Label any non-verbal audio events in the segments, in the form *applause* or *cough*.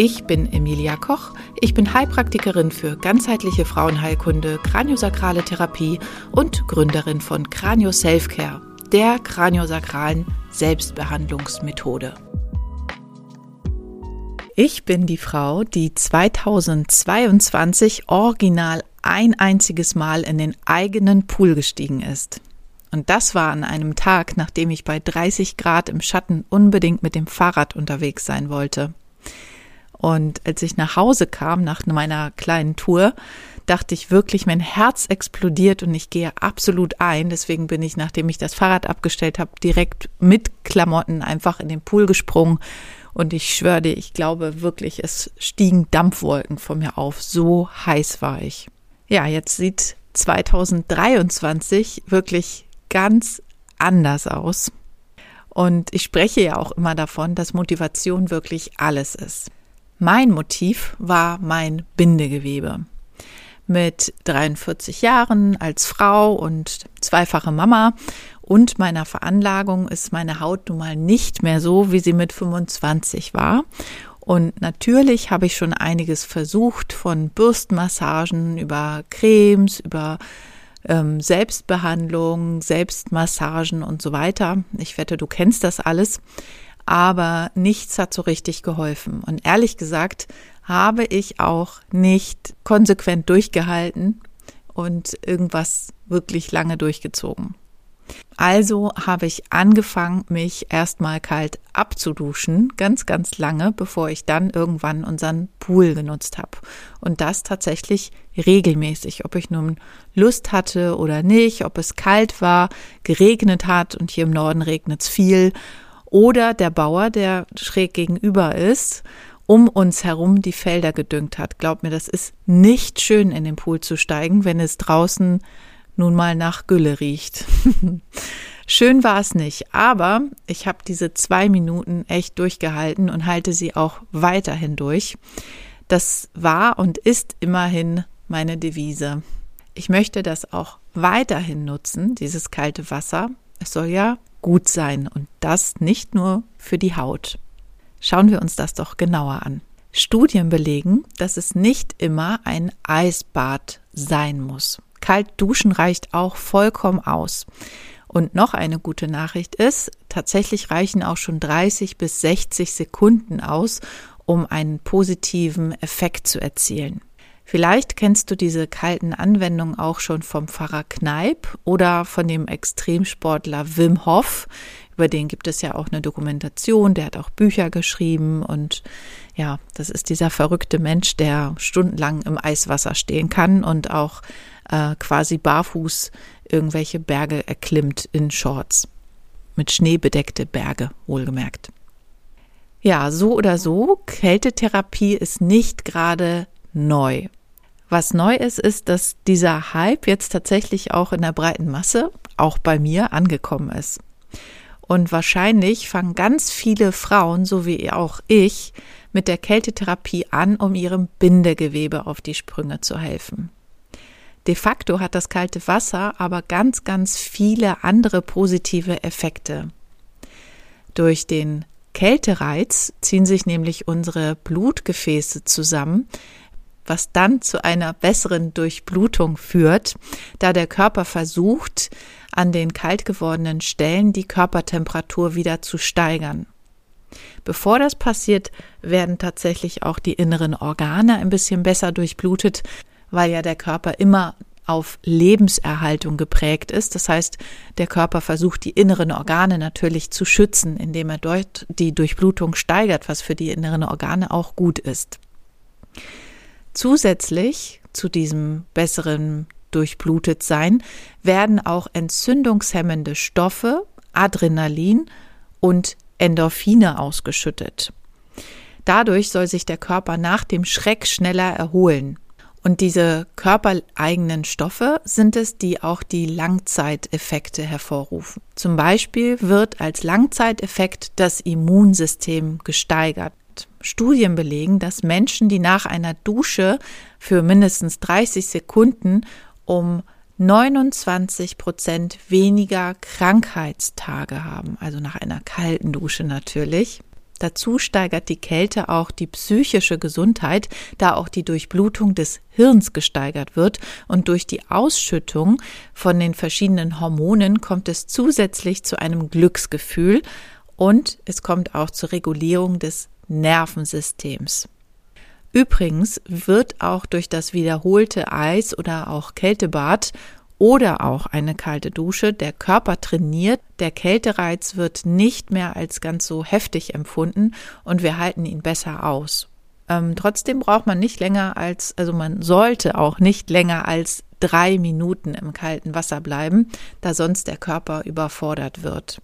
Ich bin Emilia Koch. Ich bin Heilpraktikerin für ganzheitliche Frauenheilkunde, kraniosakrale Therapie und Gründerin von Kranio Selfcare, der kraniosakralen Selbstbehandlungsmethode. Ich bin die Frau, die 2022 original ein einziges Mal in den eigenen Pool gestiegen ist. Und das war an einem Tag, nachdem ich bei 30 Grad im Schatten unbedingt mit dem Fahrrad unterwegs sein wollte. Und als ich nach Hause kam nach meiner kleinen Tour, dachte ich wirklich, mein Herz explodiert und ich gehe absolut ein. Deswegen bin ich, nachdem ich das Fahrrad abgestellt habe, direkt mit Klamotten einfach in den Pool gesprungen. Und ich schwöre dir, ich glaube wirklich, es stiegen Dampfwolken von mir auf. So heiß war ich. Ja, jetzt sieht 2023 wirklich ganz anders aus. Und ich spreche ja auch immer davon, dass Motivation wirklich alles ist. Mein Motiv war mein Bindegewebe. Mit 43 Jahren als Frau und zweifache Mama und meiner Veranlagung ist meine Haut nun mal nicht mehr so, wie sie mit 25 war. Und natürlich habe ich schon einiges versucht, von Bürstenmassagen über Cremes, über ähm, Selbstbehandlung, Selbstmassagen und so weiter. Ich wette, du kennst das alles aber nichts hat so richtig geholfen. Und ehrlich gesagt habe ich auch nicht konsequent durchgehalten und irgendwas wirklich lange durchgezogen. Also habe ich angefangen, mich erstmal kalt abzuduschen, ganz, ganz lange, bevor ich dann irgendwann unseren Pool genutzt habe. Und das tatsächlich regelmäßig, ob ich nun Lust hatte oder nicht, ob es kalt war, geregnet hat und hier im Norden regnet es viel oder der Bauer, der schräg gegenüber ist, um uns herum die Felder gedüngt hat. Glaub mir, das ist nicht schön in den Pool zu steigen, wenn es draußen nun mal nach Gülle riecht. *laughs* Schön war es nicht, aber ich habe diese zwei Minuten echt durchgehalten und halte sie auch weiterhin durch. Das war und ist immerhin meine Devise. Ich möchte das auch weiterhin nutzen, dieses kalte Wasser. Es soll ja gut sein und das nicht nur für die Haut. Schauen wir uns das doch genauer an. Studien belegen, dass es nicht immer ein Eisbad sein muss. Kalt duschen reicht auch vollkommen aus. Und noch eine gute Nachricht ist, tatsächlich reichen auch schon 30 bis 60 Sekunden aus, um einen positiven Effekt zu erzielen. Vielleicht kennst du diese kalten Anwendungen auch schon vom Pfarrer Kneip oder von dem Extremsportler Wim Hof. Über den gibt es ja auch eine Dokumentation, der hat auch Bücher geschrieben und ja, das ist dieser verrückte Mensch, der stundenlang im Eiswasser stehen kann und auch äh, quasi barfuß irgendwelche Berge erklimmt in Shorts. Mit Schnee bedeckte Berge, wohlgemerkt. Ja, so oder so, Kältetherapie ist nicht gerade neu. Was neu ist, ist, dass dieser Hype jetzt tatsächlich auch in der breiten Masse, auch bei mir, angekommen ist. Und wahrscheinlich fangen ganz viele Frauen, so wie auch ich, mit der Kältetherapie an, um ihrem Bindegewebe auf die Sprünge zu helfen. De facto hat das kalte Wasser aber ganz, ganz viele andere positive Effekte. Durch den Kältereiz ziehen sich nämlich unsere Blutgefäße zusammen, was dann zu einer besseren Durchblutung führt, da der Körper versucht, an den kalt gewordenen Stellen die Körpertemperatur wieder zu steigern. Bevor das passiert, werden tatsächlich auch die inneren Organe ein bisschen besser durchblutet, weil ja der Körper immer auf Lebenserhaltung geprägt ist. Das heißt, der Körper versucht, die inneren Organe natürlich zu schützen, indem er dort die Durchblutung steigert, was für die inneren Organe auch gut ist. Zusätzlich zu diesem besseren Durchblutetsein werden auch entzündungshemmende Stoffe, Adrenalin und Endorphine ausgeschüttet. Dadurch soll sich der Körper nach dem Schreck schneller erholen. Und diese körpereigenen Stoffe sind es, die auch die Langzeiteffekte hervorrufen. Zum Beispiel wird als Langzeiteffekt das Immunsystem gesteigert. Studien belegen, dass Menschen, die nach einer Dusche für mindestens 30 Sekunden um 29 Prozent weniger Krankheitstage haben, also nach einer kalten Dusche natürlich. Dazu steigert die Kälte auch die psychische Gesundheit, da auch die Durchblutung des Hirns gesteigert wird und durch die Ausschüttung von den verschiedenen Hormonen kommt es zusätzlich zu einem Glücksgefühl und es kommt auch zur Regulierung des Nervensystems. Übrigens wird auch durch das wiederholte Eis oder auch Kältebad oder auch eine kalte Dusche der Körper trainiert, der Kältereiz wird nicht mehr als ganz so heftig empfunden und wir halten ihn besser aus. Ähm, trotzdem braucht man nicht länger als, also man sollte auch nicht länger als drei Minuten im kalten Wasser bleiben, da sonst der Körper überfordert wird.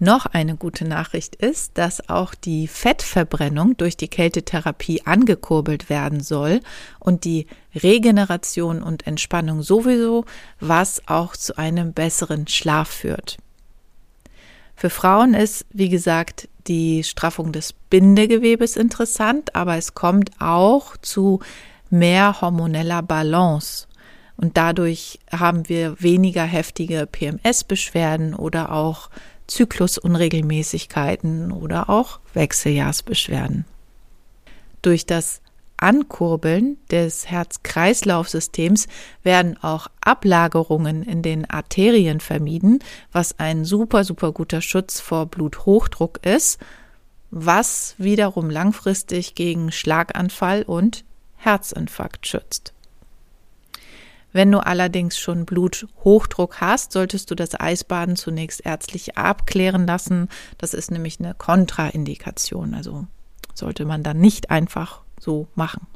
Noch eine gute Nachricht ist, dass auch die Fettverbrennung durch die Kältetherapie angekurbelt werden soll und die Regeneration und Entspannung sowieso, was auch zu einem besseren Schlaf führt. Für Frauen ist, wie gesagt, die Straffung des Bindegewebes interessant, aber es kommt auch zu mehr hormoneller Balance. Und dadurch haben wir weniger heftige PMS-Beschwerden oder auch Zyklusunregelmäßigkeiten oder auch Wechseljahrsbeschwerden. Durch das Ankurbeln des Herz-Kreislauf-Systems werden auch Ablagerungen in den Arterien vermieden, was ein super, super guter Schutz vor Bluthochdruck ist, was wiederum langfristig gegen Schlaganfall und Herzinfarkt schützt. Wenn du allerdings schon Bluthochdruck hast, solltest du das Eisbaden zunächst ärztlich abklären lassen. Das ist nämlich eine Kontraindikation. Also sollte man dann nicht einfach so machen.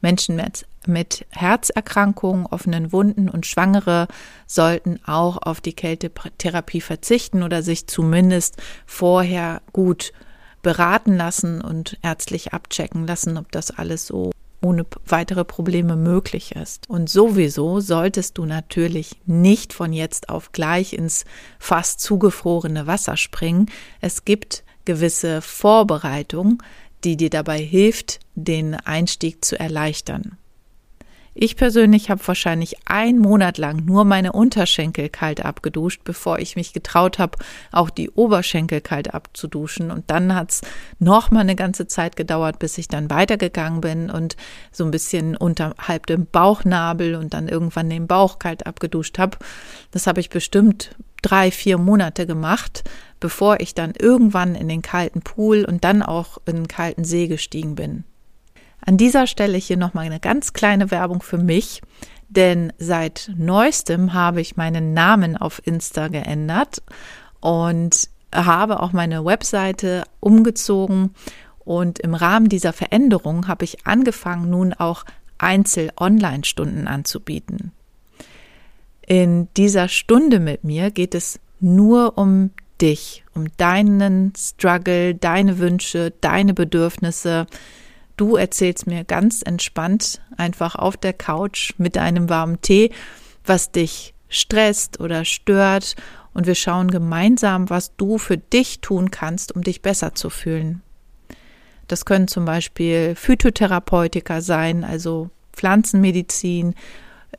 Menschen mit, mit Herzerkrankungen, offenen Wunden und Schwangere sollten auch auf die Kältetherapie verzichten oder sich zumindest vorher gut beraten lassen und ärztlich abchecken lassen, ob das alles so ohne weitere Probleme möglich ist. Und sowieso solltest du natürlich nicht von jetzt auf gleich ins fast zugefrorene Wasser springen. Es gibt gewisse Vorbereitung, die dir dabei hilft, den Einstieg zu erleichtern. Ich persönlich habe wahrscheinlich einen Monat lang nur meine Unterschenkel kalt abgeduscht, bevor ich mich getraut habe, auch die Oberschenkel kalt abzuduschen. Und dann hat es noch mal eine ganze Zeit gedauert, bis ich dann weitergegangen bin und so ein bisschen unterhalb dem Bauchnabel und dann irgendwann den Bauch kalt abgeduscht habe. Das habe ich bestimmt drei, vier Monate gemacht, bevor ich dann irgendwann in den kalten Pool und dann auch in den kalten See gestiegen bin. An dieser Stelle hier nochmal eine ganz kleine Werbung für mich, denn seit neuestem habe ich meinen Namen auf Insta geändert und habe auch meine Webseite umgezogen und im Rahmen dieser Veränderung habe ich angefangen, nun auch Einzel-Online-Stunden anzubieten. In dieser Stunde mit mir geht es nur um dich, um deinen Struggle, deine Wünsche, deine Bedürfnisse, Du erzählst mir ganz entspannt einfach auf der Couch mit einem warmen Tee, was dich stresst oder stört und wir schauen gemeinsam, was du für dich tun kannst, um dich besser zu fühlen. Das können zum Beispiel Phytotherapeutika sein, also Pflanzenmedizin,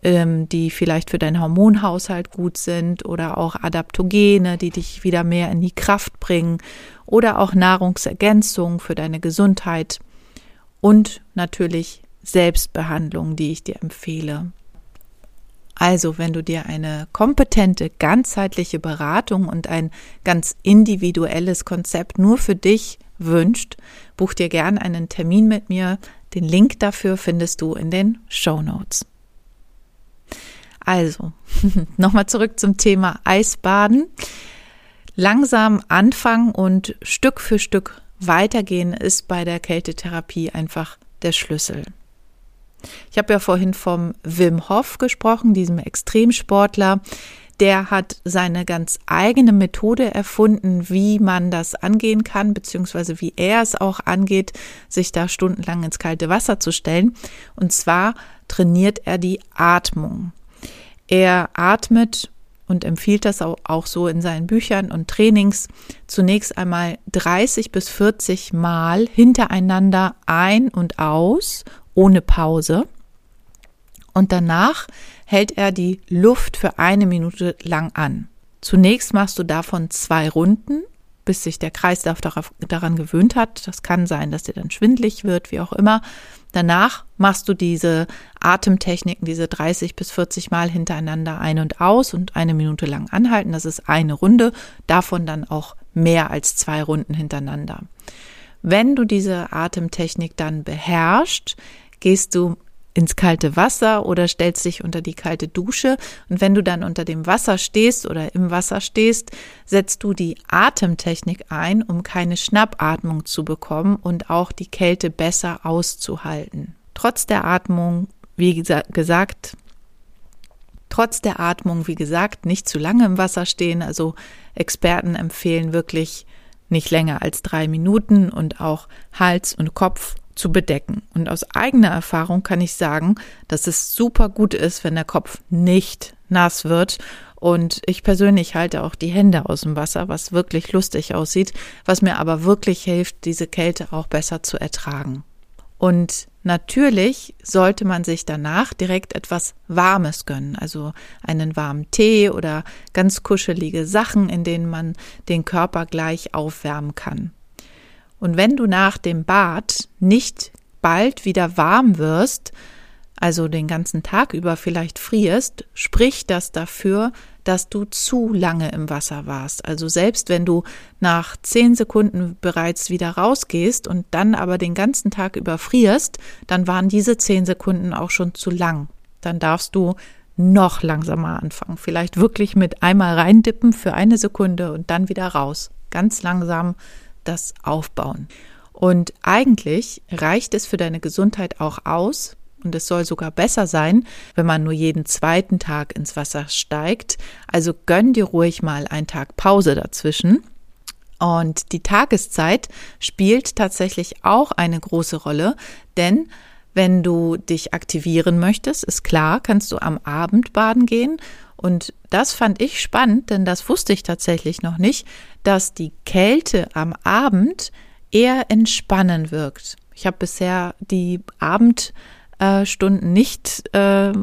ähm, die vielleicht für deinen Hormonhaushalt gut sind oder auch Adaptogene, die dich wieder mehr in die Kraft bringen oder auch Nahrungsergänzung für deine Gesundheit und natürlich Selbstbehandlung, die ich dir empfehle. Also, wenn du dir eine kompetente, ganzheitliche Beratung und ein ganz individuelles Konzept nur für dich wünscht, buch dir gern einen Termin mit mir. Den Link dafür findest du in den Show Notes. Also, *laughs* nochmal zurück zum Thema Eisbaden. Langsam anfangen und Stück für Stück Weitergehen ist bei der Kältetherapie einfach der Schlüssel. Ich habe ja vorhin vom Wim Hof gesprochen, diesem Extremsportler, der hat seine ganz eigene Methode erfunden, wie man das angehen kann, beziehungsweise wie er es auch angeht, sich da stundenlang ins kalte Wasser zu stellen. Und zwar trainiert er die Atmung. Er atmet und empfiehlt das auch, so in seinen Büchern und Trainings zunächst einmal 30 bis 40 Mal hintereinander ein und aus, ohne Pause. Und danach hält er die Luft für eine Minute lang an. Zunächst machst du davon zwei Runden, bis sich der Kreislauf daran gewöhnt hat. Das kann sein, dass dir dann schwindlig wird, wie auch immer. Danach machst du diese Atemtechniken, diese 30 bis 40 Mal hintereinander ein und aus und eine Minute lang anhalten. Das ist eine Runde, davon dann auch mehr als zwei Runden hintereinander. Wenn du diese Atemtechnik dann beherrschst, gehst du ins kalte Wasser oder stellst dich unter die kalte Dusche. Und wenn du dann unter dem Wasser stehst oder im Wasser stehst, setzt du die Atemtechnik ein, um keine Schnappatmung zu bekommen und auch die Kälte besser auszuhalten. Trotz der Atmung, wie gesagt, trotz der Atmung, wie gesagt, nicht zu lange im Wasser stehen. Also Experten empfehlen wirklich nicht länger als drei Minuten und auch Hals und Kopf zu bedecken. Und aus eigener Erfahrung kann ich sagen, dass es super gut ist, wenn der Kopf nicht nass wird. Und ich persönlich halte auch die Hände aus dem Wasser, was wirklich lustig aussieht, was mir aber wirklich hilft, diese Kälte auch besser zu ertragen. Und natürlich sollte man sich danach direkt etwas Warmes gönnen, also einen warmen Tee oder ganz kuschelige Sachen, in denen man den Körper gleich aufwärmen kann. Und wenn du nach dem Bad nicht bald wieder warm wirst, also den ganzen Tag über vielleicht frierst, spricht das dafür, dass du zu lange im Wasser warst. Also selbst wenn du nach zehn Sekunden bereits wieder rausgehst und dann aber den ganzen Tag über frierst, dann waren diese zehn Sekunden auch schon zu lang. Dann darfst du noch langsamer anfangen. Vielleicht wirklich mit einmal reindippen für eine Sekunde und dann wieder raus. Ganz langsam das aufbauen. Und eigentlich reicht es für deine Gesundheit auch aus, und es soll sogar besser sein, wenn man nur jeden zweiten Tag ins Wasser steigt. Also gönn dir ruhig mal einen Tag Pause dazwischen. Und die Tageszeit spielt tatsächlich auch eine große Rolle, denn wenn du dich aktivieren möchtest, ist klar, kannst du am Abend baden gehen. Und das fand ich spannend, denn das wusste ich tatsächlich noch nicht, dass die Kälte am Abend eher entspannen wirkt. Ich habe bisher die Abendstunden nicht äh,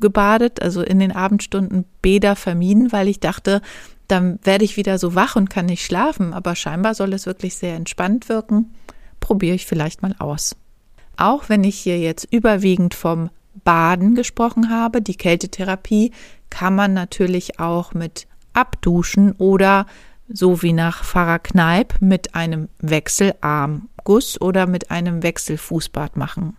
gebadet, also in den Abendstunden Bäder vermieden, weil ich dachte, dann werde ich wieder so wach und kann nicht schlafen. Aber scheinbar soll es wirklich sehr entspannt wirken. Probiere ich vielleicht mal aus. Auch wenn ich hier jetzt überwiegend vom Baden gesprochen habe, die Kältetherapie kann man natürlich auch mit Abduschen oder so wie nach Pfarrer Kneip mit einem Wechselarmguss oder mit einem Wechselfußbad machen.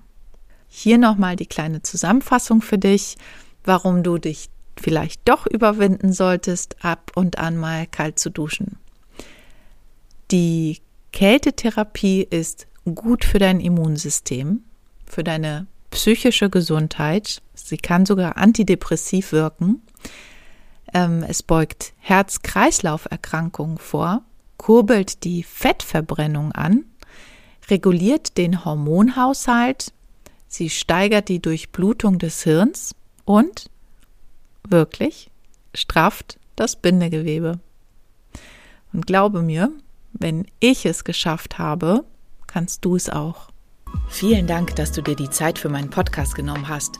Hier nochmal die kleine Zusammenfassung für dich, warum du dich vielleicht doch überwinden solltest, ab und an mal kalt zu duschen. Die Kältetherapie ist gut für dein Immunsystem, für deine psychische Gesundheit. Sie kann sogar antidepressiv wirken. Ähm, es beugt Herz-Kreislauf-Erkrankungen vor, kurbelt die Fettverbrennung an, reguliert den Hormonhaushalt, sie steigert die Durchblutung des Hirns und wirklich strafft das Bindegewebe. Und glaube mir, wenn ich es geschafft habe, kannst du es auch. Vielen Dank, dass du dir die Zeit für meinen Podcast genommen hast.